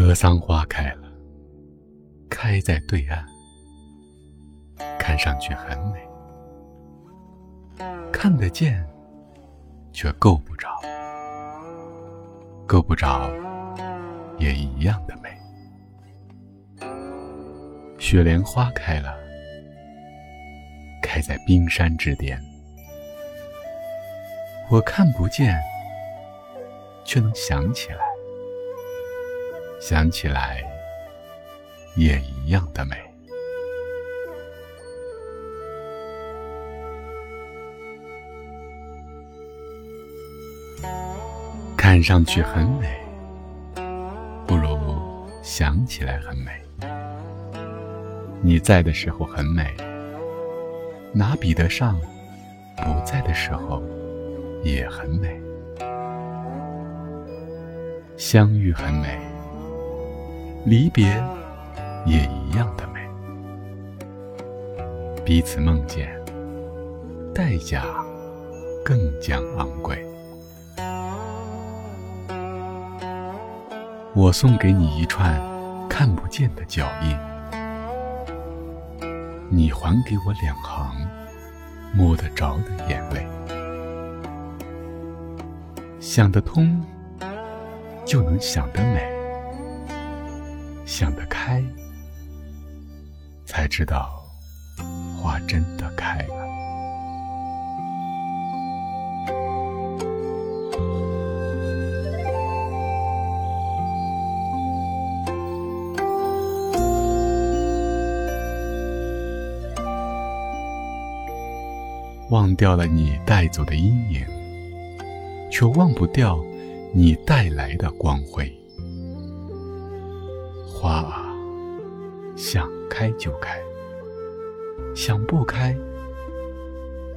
格桑花开了，开在对岸，看上去很美，看得见，却够不着，够不着，也一样的美。雪莲花开了，开在冰山之巅，我看不见，却能想起来。想起来，也一样的美。看上去很美，不如想起来很美。你在的时候很美，哪比得上不在的时候也很美？相遇很美。离别也一样的美，彼此梦见，代价更将昂贵。我送给你一串看不见的脚印，你还给我两行摸得着的眼泪。想得通，就能想得美。想得开，才知道花真的开了。忘掉了你带走的阴影，却忘不掉你带来的光辉。花啊，想开就开，想不开，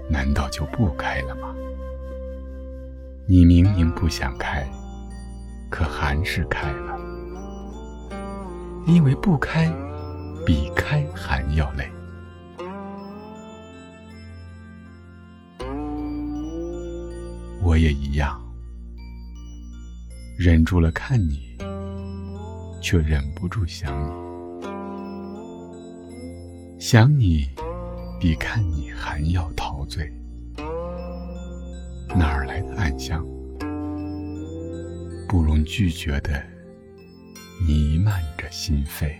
难道就不开了吗？你明明不想开，可还是开了，因为不开比开还要累。我也一样，忍住了看你。却忍不住想你，想你比看你还要陶醉。哪儿来的暗香？不容拒绝的弥漫着心扉。